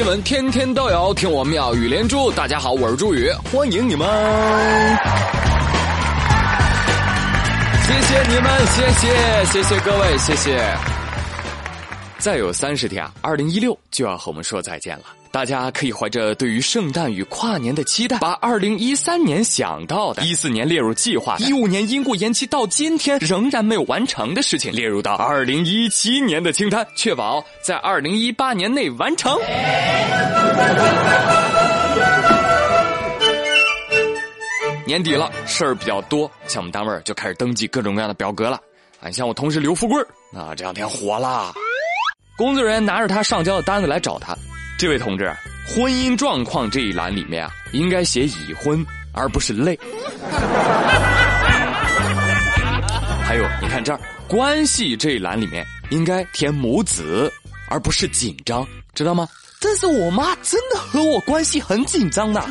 新闻天天都有，听我妙语连珠。大家好，我是朱宇，欢迎你们！谢谢你们，谢谢谢谢各位，谢谢。再有三十天，二零一六就要和我们说再见了。大家可以怀着对于圣诞与跨年的期待，把二零一三年想到的，一四年列入计划，一五年因故延期到今天仍然没有完成的事情列入到二零一七年的清单，确保在二零一八年内完成。年底了，事儿比较多，像我们单位就开始登记各种各样的表格了。啊，像我同事刘富贵啊，这两天火了。工作人员拿着他上交的单子来找他，这位同志，婚姻状况这一栏里面啊，应该写已婚，而不是累。还有，你看这儿，关系这一栏里面应该填母子，而不是紧张，知道吗？但是我妈真的和我关系很紧张的，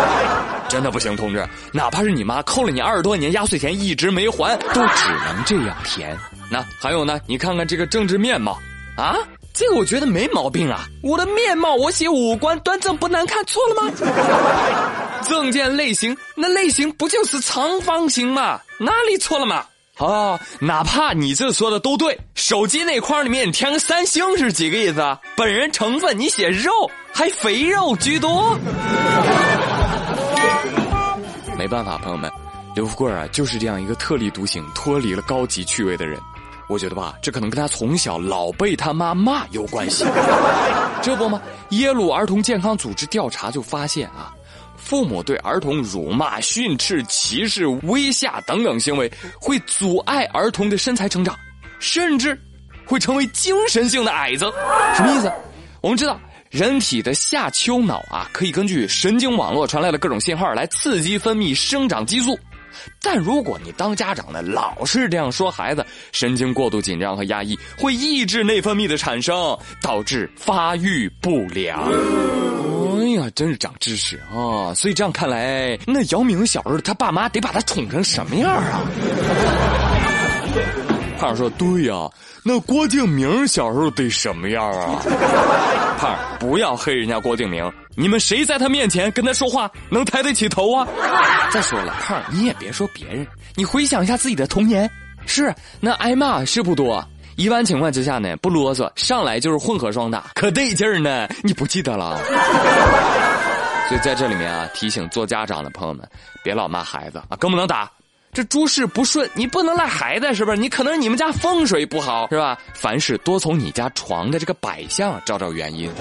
真的不行，同志，哪怕是你妈扣了你二十多年压岁钱一直没还，都只能这样填。那还有呢？你看看这个政治面貌。啊，这个我觉得没毛病啊！我的面貌我写五官端正不难看，错了吗？证件类型，那类型不就是长方形吗？哪里错了嘛？哦，哪怕你这说的都对，手机那框里面你填个三星是几个意思啊？本人成分你写肉，还肥肉居多。没办法，朋友们，刘富贵啊，就是这样一个特立独行、脱离了高级趣味的人。我觉得吧，这可能跟他从小老被他妈骂有关系。这不吗？耶鲁儿童健康组织调查就发现啊，父母对儿童辱骂、训斥、歧视、威吓等等行为，会阻碍儿童的身材成长，甚至会成为精神性的矮子。什么意思？我们知道，人体的下丘脑啊，可以根据神经网络传来的各种信号来刺激分泌生长激素。但如果你当家长的老是这样说孩子，神经过度紧张和压抑会抑制内分泌的产生，导致发育不良。哎呀，真是长知识啊！所以这样看来，那姚明小时候他爸妈得把他宠成什么样啊？胖说：“对呀，那郭敬明小时候得什么样啊？” 胖，不要黑人家郭敬明。你们谁在他面前跟他说话能抬得起头啊？再说了，胖，你也别说别人，你回想一下自己的童年，是那挨骂是不多，一般情况之下呢，不啰嗦，上来就是混合双打，可得劲儿呢，你不记得了？所以在这里面啊，提醒做家长的朋友们，别老骂孩子啊，更不能打。这诸事不顺，你不能赖孩子，是不是？你可能你们家风水不好，是吧？凡事多从你家床的这个摆向找找原因。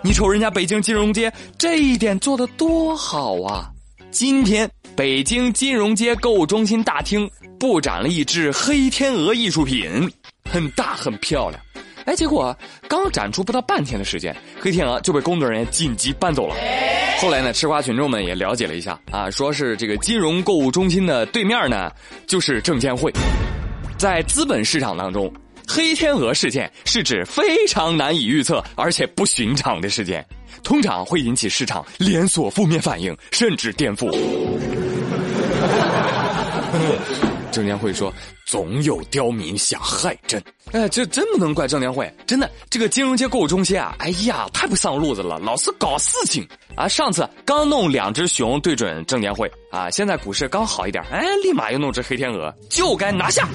你瞅人家北京金融街这一点做的多好啊！今天北京金融街购物中心大厅布展了一只黑天鹅艺术品，很大很漂亮。哎，结果刚展出不到半天的时间，黑天鹅就被工作人员紧急搬走了。后来呢，吃瓜群众们也了解了一下啊，说是这个金融购物中心的对面呢，就是证监会，在资本市场当中。黑天鹅事件是指非常难以预测而且不寻常的事件，通常会引起市场连锁负面反应，甚至颠覆。证监会说，总有刁民想害朕。哎，这真不能怪证监会，真的，这个金融街购物中心啊，哎呀，太不上路子了，老是搞事情啊！上次刚弄两只熊对准证监会啊，现在股市刚好一点，哎，立马又弄只黑天鹅，就该拿下。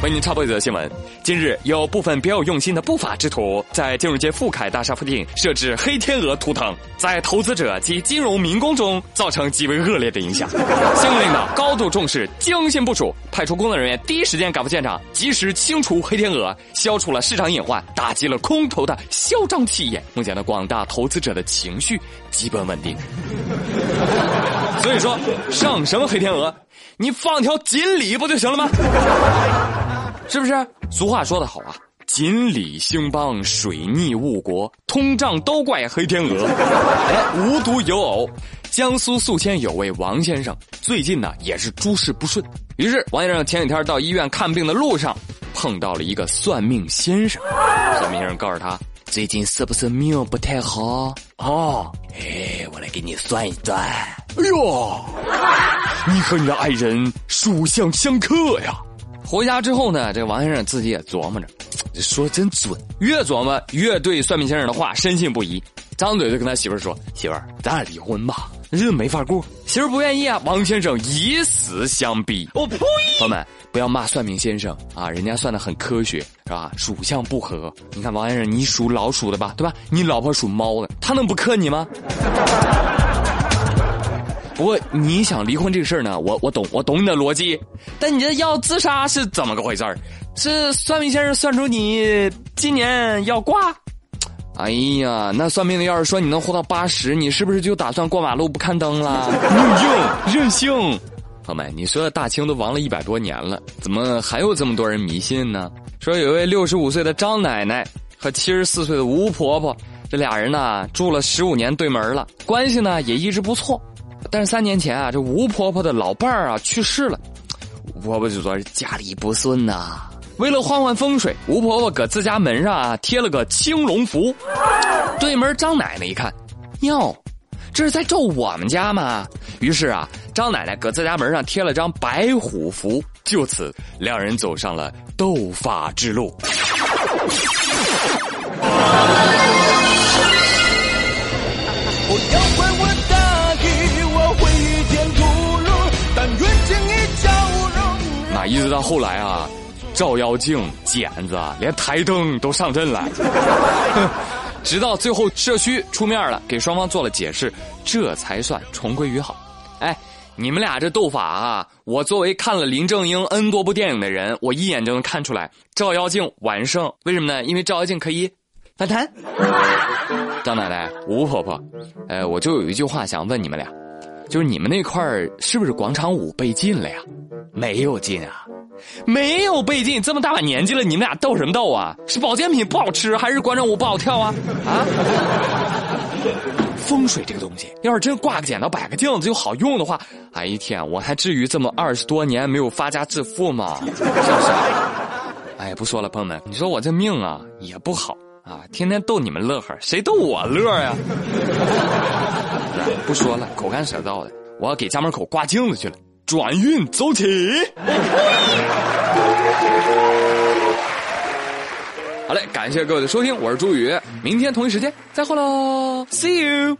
为您插播一则新闻：近日，有部分别有用心的不法之徒在金融街富凯大厦附近设置黑天鹅图腾，在投资者及金融民工中造成极为恶劣的影响。新闻领导高度重视，精心部署，派出工作人员第一时间赶赴现场，及时清除黑天鹅，消除了市场隐患，打击了空头的嚣张气焰。目前的广大投资者的情绪基本稳定。所以说，上什么黑天鹅？你放条锦鲤不就行了吗？是不是？俗话说得好啊，“锦鲤兴邦，水逆误国，通胀都怪黑天鹅。”哎，无独有偶，江苏宿迁有位王先生，最近呢也是诸事不顺。于是王先生前几天到医院看病的路上，碰到了一个算命先生。算命先生告诉他，最近是不是命不太好？哦，哎，我来给你算一算。哎呦，你和你的爱人属相相克呀。回家之后呢，这王先生自己也琢磨着，这说的真准，越琢磨越对算命先生的话深信不疑。张嘴就跟他媳妇说：“媳妇儿，咱俩离婚吧，日子没法过。”媳妇不愿意啊，王先生以死相逼。我呸！朋友们，不要骂算命先生啊，人家算的很科学，是吧？属相不合，你看王先生，你属老鼠的吧，对吧？你老婆属猫的，他能不克你吗？不过你想离婚这个事儿呢，我我懂，我懂你的逻辑。但你这要自杀是怎么个回事儿？是算命先生算出你今年要挂？哎呀，那算命的要是说你能活到八十，你是不是就打算过马路不看灯了？任性任性！朋友们，你说大清都亡了一百多年了，怎么还有这么多人迷信呢？说有位六十五岁的张奶奶和七十四岁的吴婆婆，这俩人呢住了十五年对门了，关系呢也一直不错。但是三年前啊，这吴婆婆的老伴儿啊去世了，吴婆婆就说家里不顺呐。为了换换风水，吴婆婆搁自家门上啊贴了个青龙符。对门张奶奶一看，哟，这是在咒我们家吗？于是啊，张奶奶搁自家门上贴了张白虎符。就此，两人走上了斗法之路。到后来啊，照妖镜、剪子，连台灯都上阵了。直到最后社区出面了，给双方做了解释，这才算重归于好。哎，你们俩这斗法啊，我作为看了林正英 N 多部电影的人，我一眼就能看出来，照妖镜完胜。为什么呢？因为照妖镜可以反弹。张奶奶、吴婆婆，呃，我就有一句话想问你们俩，就是你们那块儿是不是广场舞被禁了呀？没有禁啊，没有被禁。这么大把年纪了，你们俩斗什么斗啊？是保健品不好吃，还是广场舞不好跳啊？啊？风水这个东西，要是真挂个剪刀、摆个镜子就好用的话，哎呀天，我还至于这么二十多年没有发家致富吗？是不是？哎，不说了，朋友们，你说我这命啊也不好。啊，天天逗你们乐呵，谁逗我乐呀？不说了，口干舌燥的，我要给家门口挂镜子去了。转运走起！好嘞，感谢各位的收听，我是朱宇，明天同一时间再会喽，See you。